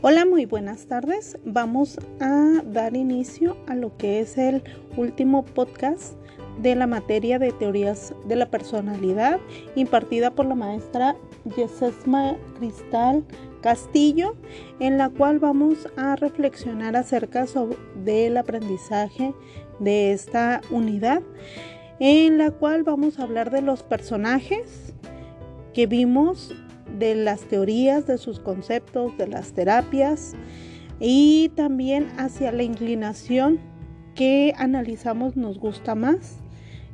Hola, muy buenas tardes. Vamos a dar inicio a lo que es el último podcast de la materia de teorías de la personalidad impartida por la maestra Yesesma Cristal Castillo, en la cual vamos a reflexionar acerca del aprendizaje de esta unidad, en la cual vamos a hablar de los personajes que vimos de las teorías, de sus conceptos, de las terapias y también hacia la inclinación que analizamos nos gusta más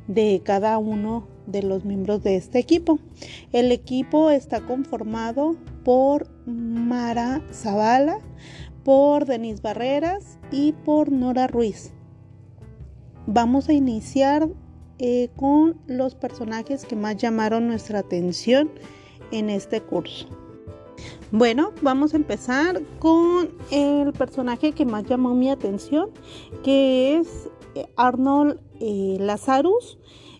de cada uno de los miembros de este equipo. El equipo está conformado por Mara Zavala, por Denise Barreras y por Nora Ruiz. Vamos a iniciar eh, con los personajes que más llamaron nuestra atención en este curso. Bueno, vamos a empezar con el personaje que más llamó mi atención, que es eh, Arnold eh, Lazarus.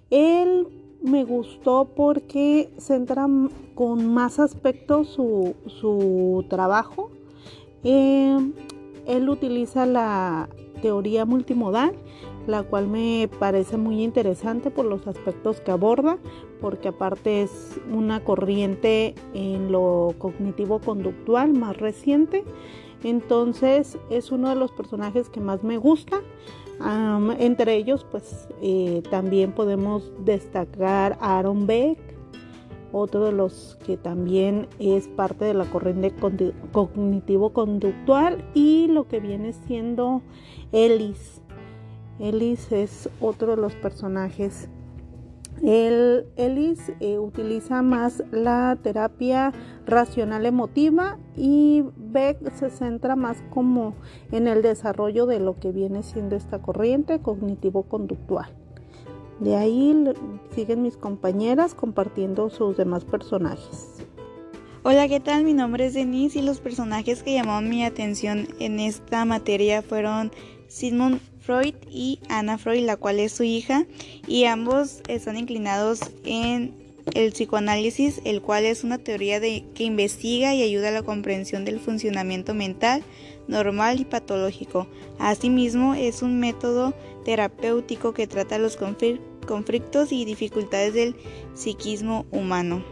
Él me gustó porque centra con más aspectos su, trabajo. Eh, él utiliza la teoría multimodal la cual me parece muy interesante por los aspectos que aborda, porque aparte es una corriente en lo cognitivo conductual más reciente. Entonces es uno de los personajes que más me gusta. entre ellos, pues eh, también podemos destacar a Aaron Beck, otro de los que también es parte de la corriente cognitivo-conductual y lo que viene siendo Ellis. Ellis es otro de los personajes. El, Ellis eh, utiliza más la terapia racional emotiva y Beck se centra más como en el desarrollo de lo que viene siendo esta corriente cognitivo-conductual. De ahí siguen mis compañeras compartiendo sus demás personajes. Hola, ¿qué tal? Mi nombre es Denise y los personajes que llamaron mi atención en esta materia fueron Sigmund Freud y Anna Freud, la cual es su hija, y ambos están inclinados en el psicoanálisis, el cual es una teoría de, que investiga y ayuda a la comprensión del funcionamiento mental normal y patológico. Asimismo, es un método terapéutico que trata los conflictos y dificultades del psiquismo humano.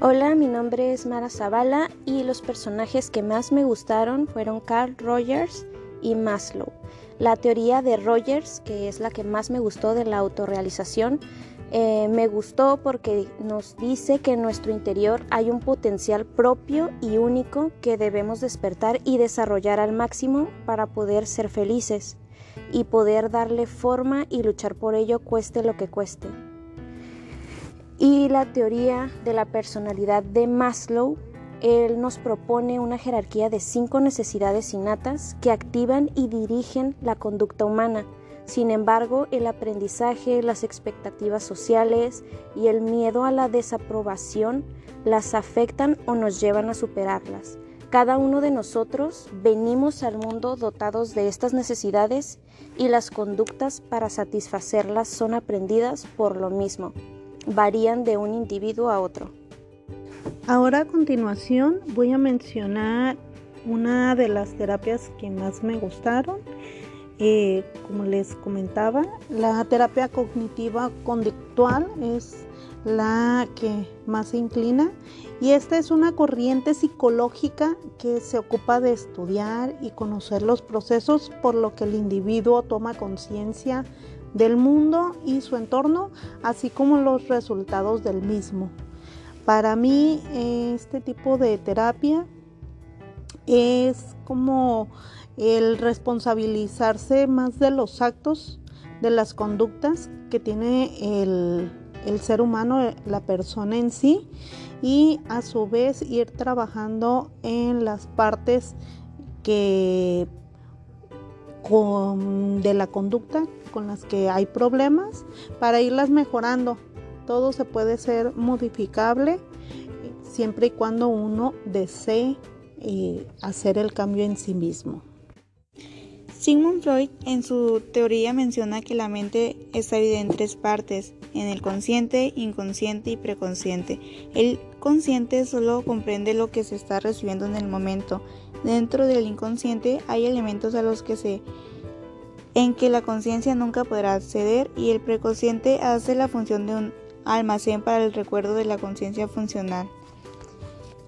Hola, mi nombre es Mara Zavala y los personajes que más me gustaron fueron Carl Rogers y Maslow. La teoría de Rogers, que es la que más me gustó de la autorrealización, eh, me gustó porque nos dice que en nuestro interior hay un potencial propio y único que debemos despertar y desarrollar al máximo para poder ser felices y poder darle forma y luchar por ello cueste lo que cueste. Y la teoría de la personalidad de Maslow él nos propone una jerarquía de cinco necesidades innatas que activan y dirigen la conducta humana. Sin embargo, el aprendizaje, las expectativas sociales y el miedo a la desaprobación las afectan o nos llevan a superarlas. Cada uno de nosotros venimos al mundo dotados de estas necesidades y las conductas para satisfacerlas son aprendidas por lo mismo. Varían de un individuo a otro. Ahora a continuación voy a mencionar una de las terapias que más me gustaron. Eh, como les comentaba, la terapia cognitiva conductual es la que más se inclina y esta es una corriente psicológica que se ocupa de estudiar y conocer los procesos por lo que el individuo toma conciencia del mundo y su entorno, así como los resultados del mismo. Para mí este tipo de terapia es como el responsabilizarse más de los actos, de las conductas que tiene el, ser humano, la persona en sí, y a su vez ir trabajando en las partes que de la conducta con las que hay problemas para irlas mejorando todo se puede ser modificable siempre y cuando uno desee eh, hacer el cambio en sí mismo. Sigmund Freud en su teoría menciona que la mente está dividida en tres partes, en el consciente, inconsciente y preconsciente. El consciente solo comprende lo que se está recibiendo en el momento. Dentro del inconsciente hay elementos a los que en que la conciencia nunca podrá acceder y el preconsciente hace la función de un almacén para el recuerdo de la conciencia funcional.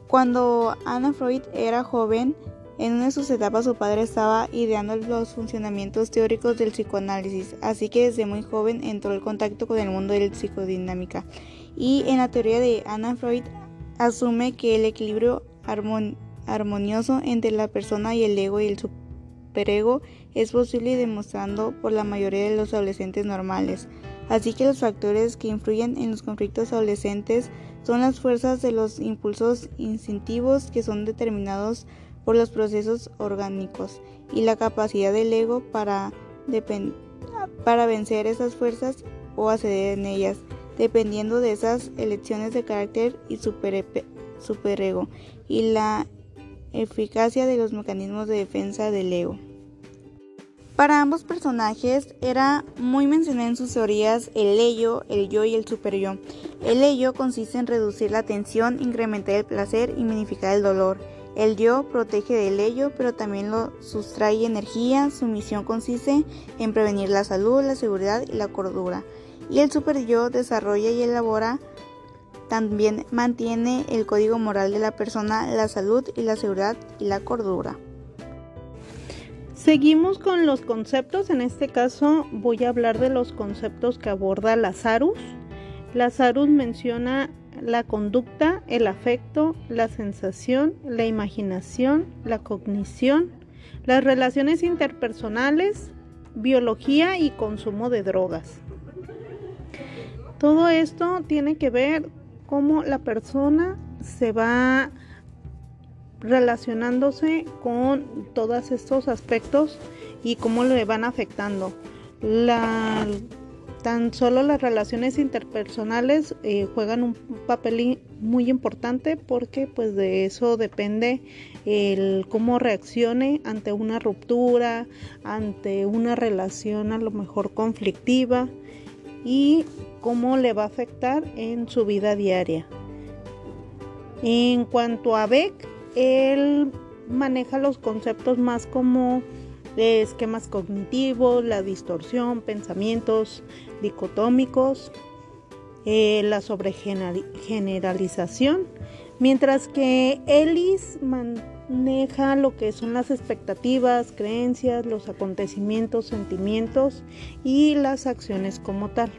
Cuando Anna Freud era joven, en una de sus etapas su padre estaba ideando los funcionamientos teóricos del psicoanálisis, así que desde muy joven entró en contacto con el mundo de la psicodinámica. Y en la teoría de Anna Freud asume que el equilibrio armonioso entre la persona y el ego y el superego es posible demostrando por la mayoría de los adolescentes normales. Así que los factores que influyen en los conflictos adolescentes son las fuerzas de los impulsos instintivos que son determinados por los procesos orgánicos y la capacidad del ego para, vencer esas fuerzas o acceder en ellas, dependiendo de esas elecciones de carácter y superego y la eficacia de los mecanismos de defensa del ego. Para ambos personajes era muy mencionado en sus teorías el ello, el yo y el superyo. El ello consiste en reducir la tensión, incrementar el placer y minificar el dolor. El yo protege del ello, pero también lo sustrae energía. Su misión consiste en prevenir la salud, la seguridad y la cordura. Y el super yo desarrolla y elabora, también mantiene el código moral de la persona, la salud y la seguridad y la cordura. Seguimos con los conceptos. En este caso voy a hablar de los conceptos que aborda Lazarus. Lazarus menciona la conducta, el afecto, la sensación, la imaginación, la cognición, las relaciones interpersonales, biología y consumo de drogas. Todo esto tiene que ver cómo la persona se va relacionándose con todos estos aspectos y cómo le van afectando. Tan solo las relaciones interpersonales eh, juegan un papel muy importante porque pues de eso depende el cómo reaccione ante una ruptura, ante una relación a lo mejor conflictiva y cómo le va a afectar en su vida diaria. En cuanto a Beck, él maneja los conceptos más como de esquemas cognitivos, la distorsión, pensamientos dicotómicos, eh, la sobregeneralización, mientras que Ellis maneja lo que son las expectativas, creencias, los acontecimientos, sentimientos y las acciones como tal.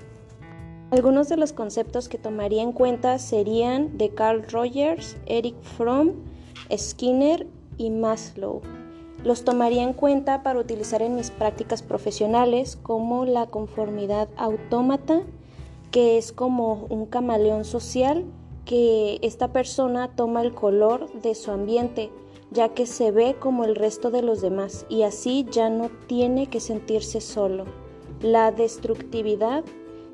Algunos de los conceptos que tomaría en cuenta serían de Carl Rogers, Eric Fromm, Skinner y Maslow. Los tomaría en cuenta para utilizar en mis prácticas profesionales como la conformidad autómata, que es como un camaleón social que esta persona toma el color de su ambiente, ya que se ve como el resto de los demás y así ya no tiene que sentirse solo. La destructividad,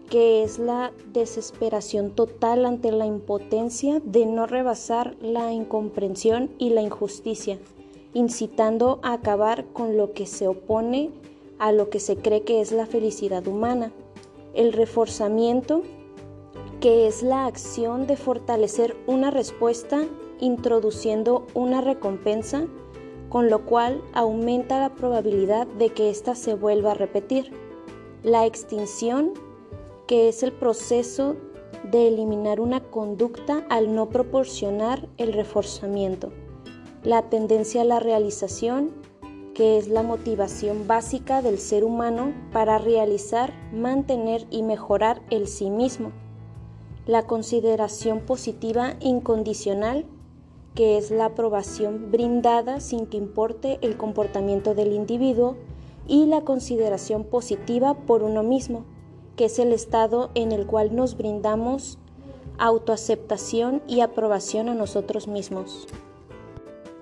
que es la desesperación total ante la impotencia de no rebasar la incomprensión y la injusticia incitando a acabar con lo que se opone a lo que se cree que es la felicidad humana. El reforzamiento, que es la acción de fortalecer una respuesta introduciendo una recompensa, con lo cual aumenta la probabilidad de que ésta se vuelva a repetir. La extinción, que es el proceso de eliminar una conducta al no proporcionar el reforzamiento la tendencia a la realización, que es la motivación básica del ser humano para realizar, mantener y mejorar el sí mismo. La consideración positiva incondicional, que es la aprobación brindada sin que importe el comportamiento del individuo, y la consideración positiva por uno mismo, que es el estado en el cual nos brindamos autoaceptación y aprobación a nosotros mismos.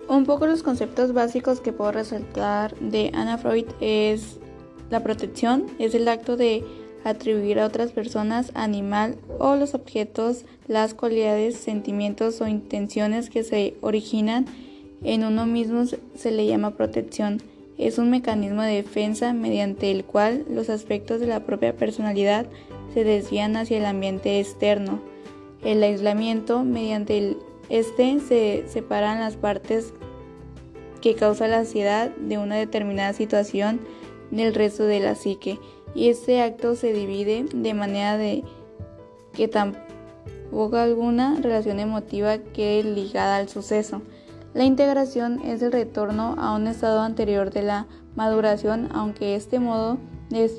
Un poco los conceptos básicos que puedo resaltar de Anna Freud es la protección, es el acto de atribuir a otras personas, animal o los objetos las cualidades, sentimientos o intenciones que se originan en uno mismo se le llama protección. Es un mecanismo de defensa mediante el cual los aspectos de la propia personalidad se desvían hacia el ambiente externo. El aislamiento, mediante el este se separan las partes que causa la ansiedad de una determinada situación del resto de la psique y este acto se divide de manera de que tampoco alguna relación emotiva quede ligada al suceso. La integración es el retorno a un estado anterior de la maduración, aunque este modo de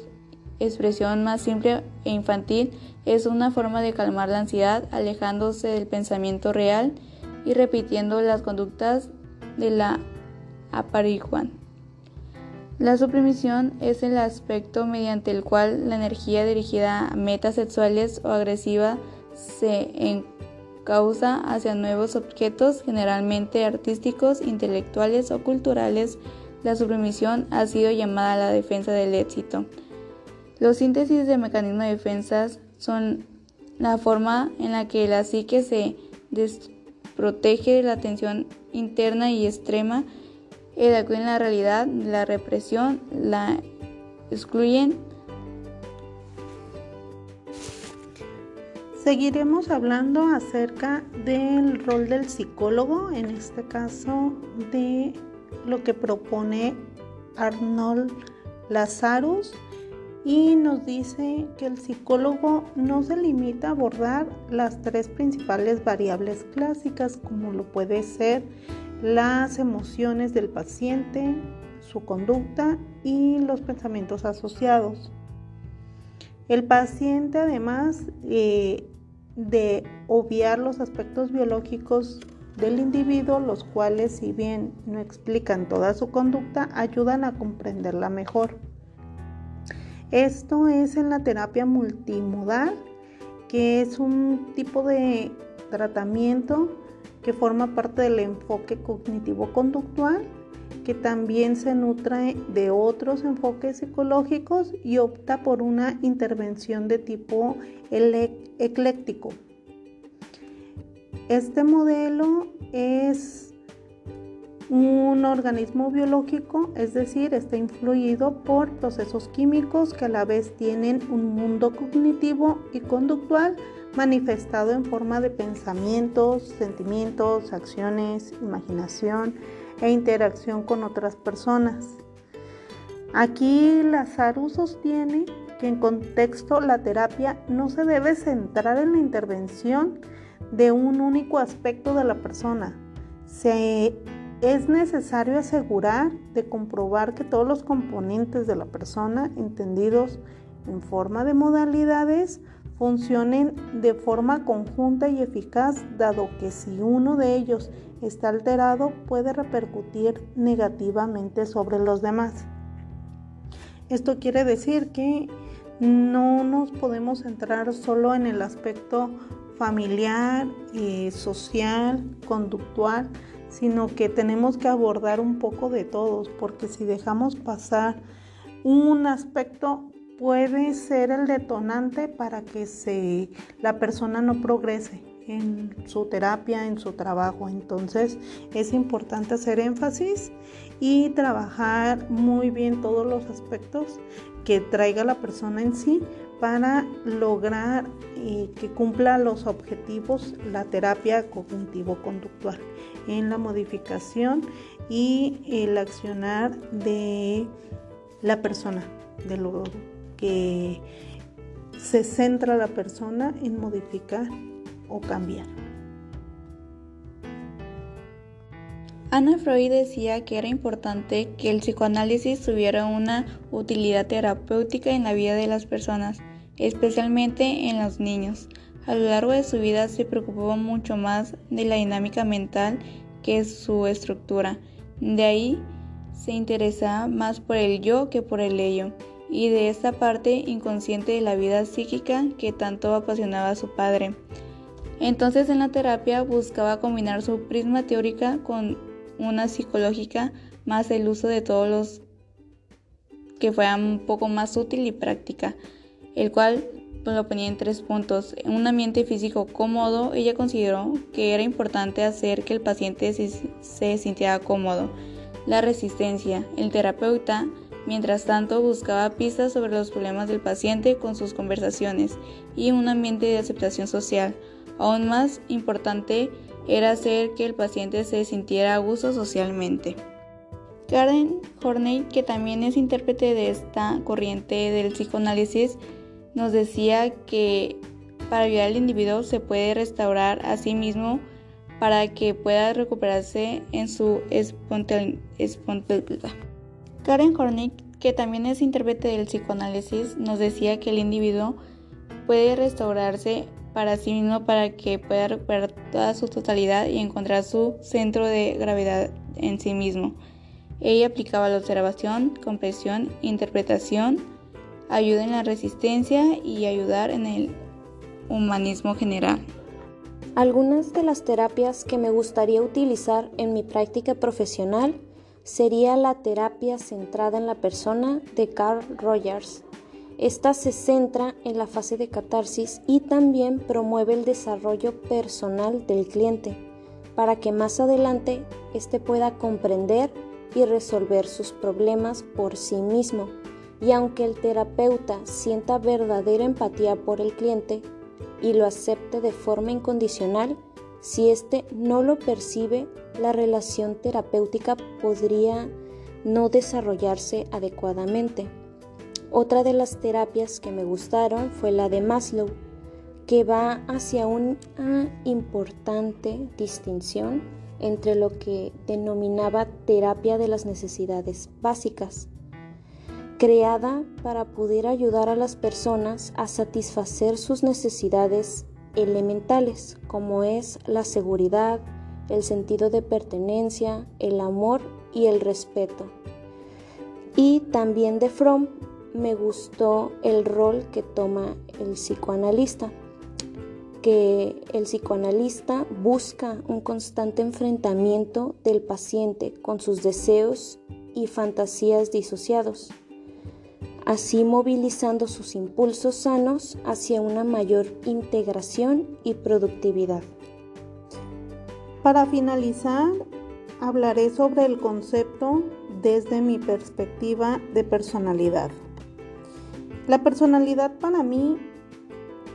expresión más simple e infantil es una forma de calmar la ansiedad, alejándose del pensamiento real y repitiendo las conductas de la aparijuan. La suprimición es el aspecto mediante el cual la energía dirigida a metas sexuales o agresiva se encausa hacia nuevos objetos, generalmente artísticos, intelectuales o culturales. La suprimición ha sido llamada la defensa del éxito. Los síntesis de mecanismos de defensa son la forma en la que la psique se desprotege de la tensión interna y extrema, en la realidad, la represión, la excluyen. Seguiremos hablando acerca del rol del psicólogo, en este caso de lo que propone Arnold Lazarus y nos dice que el psicólogo no se limita a abordar las tres principales variables clásicas como lo puede ser las emociones del paciente, su conducta y los pensamientos asociados. El paciente además eh, de obviar los aspectos biológicos del individuo, los cuales si bien no explican toda su conducta, ayudan a comprenderla mejor. Esto es en la terapia multimodal, que es un tipo de tratamiento que forma parte del enfoque cognitivo-conductual, que también se nutre de otros enfoques psicológicos y opta por una intervención de tipo ecléctico. Este modelo es un organismo biológico, es decir, está influido por procesos químicos que a la vez tienen un mundo cognitivo y conductual manifestado en forma de pensamientos, sentimientos, acciones, imaginación e interacción con otras personas. Aquí Lazarus sostiene que en contexto la terapia no se debe centrar en la intervención de un único aspecto de la persona. Se es necesario asegurar de comprobar que todos los componentes de la persona, entendidos en forma de modalidades, funcionen de forma conjunta y eficaz, dado que si uno de ellos está alterado puede repercutir negativamente sobre los demás. Esto quiere decir que no nos podemos centrar solo en el aspecto familiar, eh, social, conductual, sino que tenemos que abordar un poco de todos, porque si dejamos pasar un aspecto puede ser el detonante para que se, la persona no progrese en su terapia, en su trabajo. Entonces es importante hacer énfasis y trabajar muy bien todos los aspectos que traiga la persona en sí para lograr que cumpla los objetivos la terapia cognitivo-conductual en la modificación y el accionar de la persona, de lo que se centra la persona en modificar o cambiar. Ana Freud decía que era importante que el psicoanálisis tuviera una utilidad terapéutica en la vida de las personas, especialmente en los niños. A lo largo de su vida se preocupó mucho más de la dinámica mental que su estructura. De ahí se interesaba más por el yo que por el ello, y de esta parte inconsciente de la vida psíquica que tanto apasionaba a su padre. Entonces en la terapia buscaba combinar su prisma teórica con una psicológica más el uso de todos los que fueran un poco más útil y práctica, el cual lo ponía en tres puntos. Un ambiente físico cómodo, ella consideró que era importante hacer que el paciente se sintiera cómodo. la resistencia. El terapeuta, mientras tanto, buscaba pistas sobre los problemas del paciente con sus conversaciones y un ambiente de aceptación social. Aún más importante era hacer que el paciente se sintiera a gusto socialmente. Karen Horney, que también es intérprete de esta corriente del psicoanálisis, nos decía que para ayudar al individuo se puede restaurar a sí mismo para que pueda recuperarse en su espontaneidad. Karen Horney, que también es intérprete del psicoanálisis, nos decía que el individuo puede restaurarse para sí mismo para que pueda recuperar toda su totalidad y encontrar su centro de gravedad en sí mismo. Ella aplicaba la observación, comprensión, interpretación, ayuda en la resistencia y ayudar en el humanismo general. Algunas de las terapias que me gustaría utilizar en mi práctica profesional sería la terapia centrada en la persona de Carl Rogers. Esta se centra en la fase de catarsis y también promueve el desarrollo personal del cliente para que más adelante éste pueda comprender y resolver sus problemas por sí mismo. Y aunque el terapeuta sienta verdadera empatía por el cliente y lo acepte de forma incondicional, si éste no lo percibe, la relación terapéutica podría no desarrollarse adecuadamente. Otra de las terapias que me gustaron fue la de Maslow, que va hacia una importante distinción entre lo que denominaba terapia de las necesidades básicas, creada para poder ayudar a las personas a satisfacer sus necesidades elementales, como es la seguridad, el sentido de pertenencia, el amor y el respeto. Y también de Fromm me gustó el rol que toma el psicoanalista, que el psicoanalista busca un constante enfrentamiento del paciente con sus deseos y fantasías disociados, así movilizando sus impulsos sanos hacia una mayor integración y productividad. Para finalizar, hablaré sobre el concepto desde mi perspectiva de personalidad. La personalidad para mí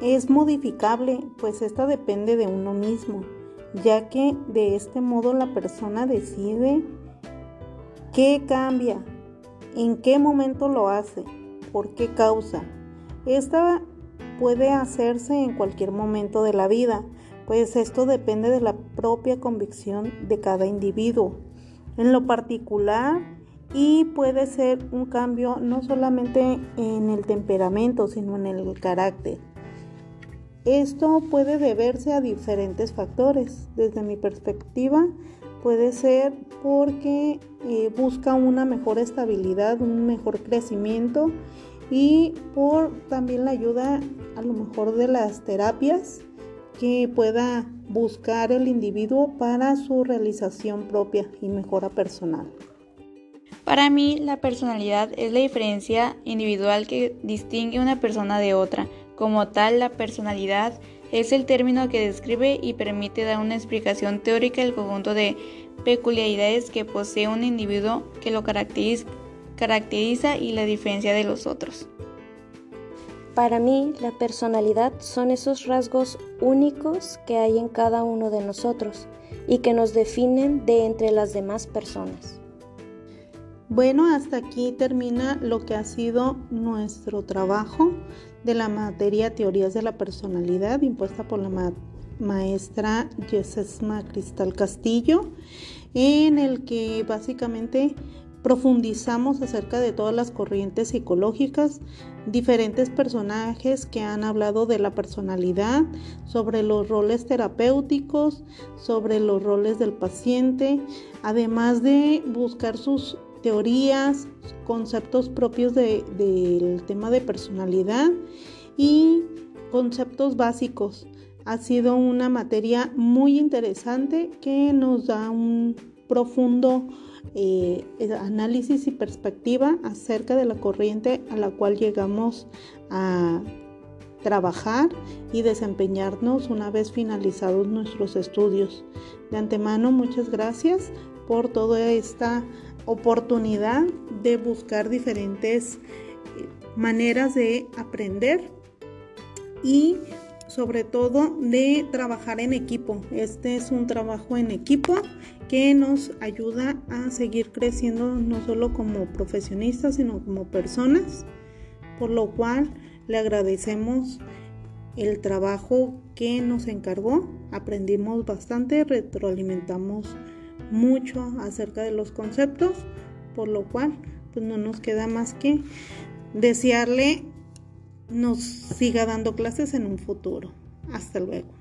es modificable, pues esta depende de uno mismo, ya que de este modo la persona decide qué cambia, en qué momento lo hace, por qué causa. Esta puede hacerse en cualquier momento de la vida, pues esto depende de la propia convicción de cada individuo. En lo particular, y puede ser un cambio no solamente en el temperamento, sino en el carácter. Esto puede deberse a diferentes factores. Desde mi perspectiva, puede ser porque eh, busca una mejor estabilidad, un mejor crecimiento y por también la ayuda a lo mejor de las terapias que pueda buscar el individuo para su realización propia y mejora personal. Para mí, la personalidad es la diferencia individual que distingue una persona de otra. Como tal, la personalidad es el término que describe y permite dar una explicación teórica del conjunto de peculiaridades que posee un individuo que lo caracteriza, y la diferencia de los otros. Para mí, la personalidad son esos rasgos únicos que hay en cada uno de nosotros y que nos definen de entre las demás personas. Bueno, hasta aquí termina lo que ha sido nuestro trabajo de la materia Teorías de la Personalidad impuesta por la maestra Yesesma Cristal Castillo, en el que básicamente profundizamos acerca de todas las corrientes psicológicas, diferentes personajes que han hablado de la personalidad, sobre los roles terapéuticos, sobre los roles del paciente, además de buscar sus teorías, conceptos propios del tema de personalidad y conceptos básicos. Ha sido una materia muy interesante que nos da un profundo eh, análisis y perspectiva acerca de la corriente a la cual llegamos a trabajar y desempeñarnos una vez finalizados nuestros estudios. De antemano, muchas gracias por toda esta oportunidad de buscar diferentes eh, maneras de aprender y sobre todo de trabajar en equipo. Este es un trabajo en equipo que nos ayuda a seguir creciendo no solo como profesionistas, sino como personas, por lo cual le agradecemos el trabajo que nos encargó. Aprendimos bastante, retroalimentamos mucho acerca de los conceptos, por lo cual pues no nos queda más que desearle nos siga dando clases en un futuro. Hasta luego.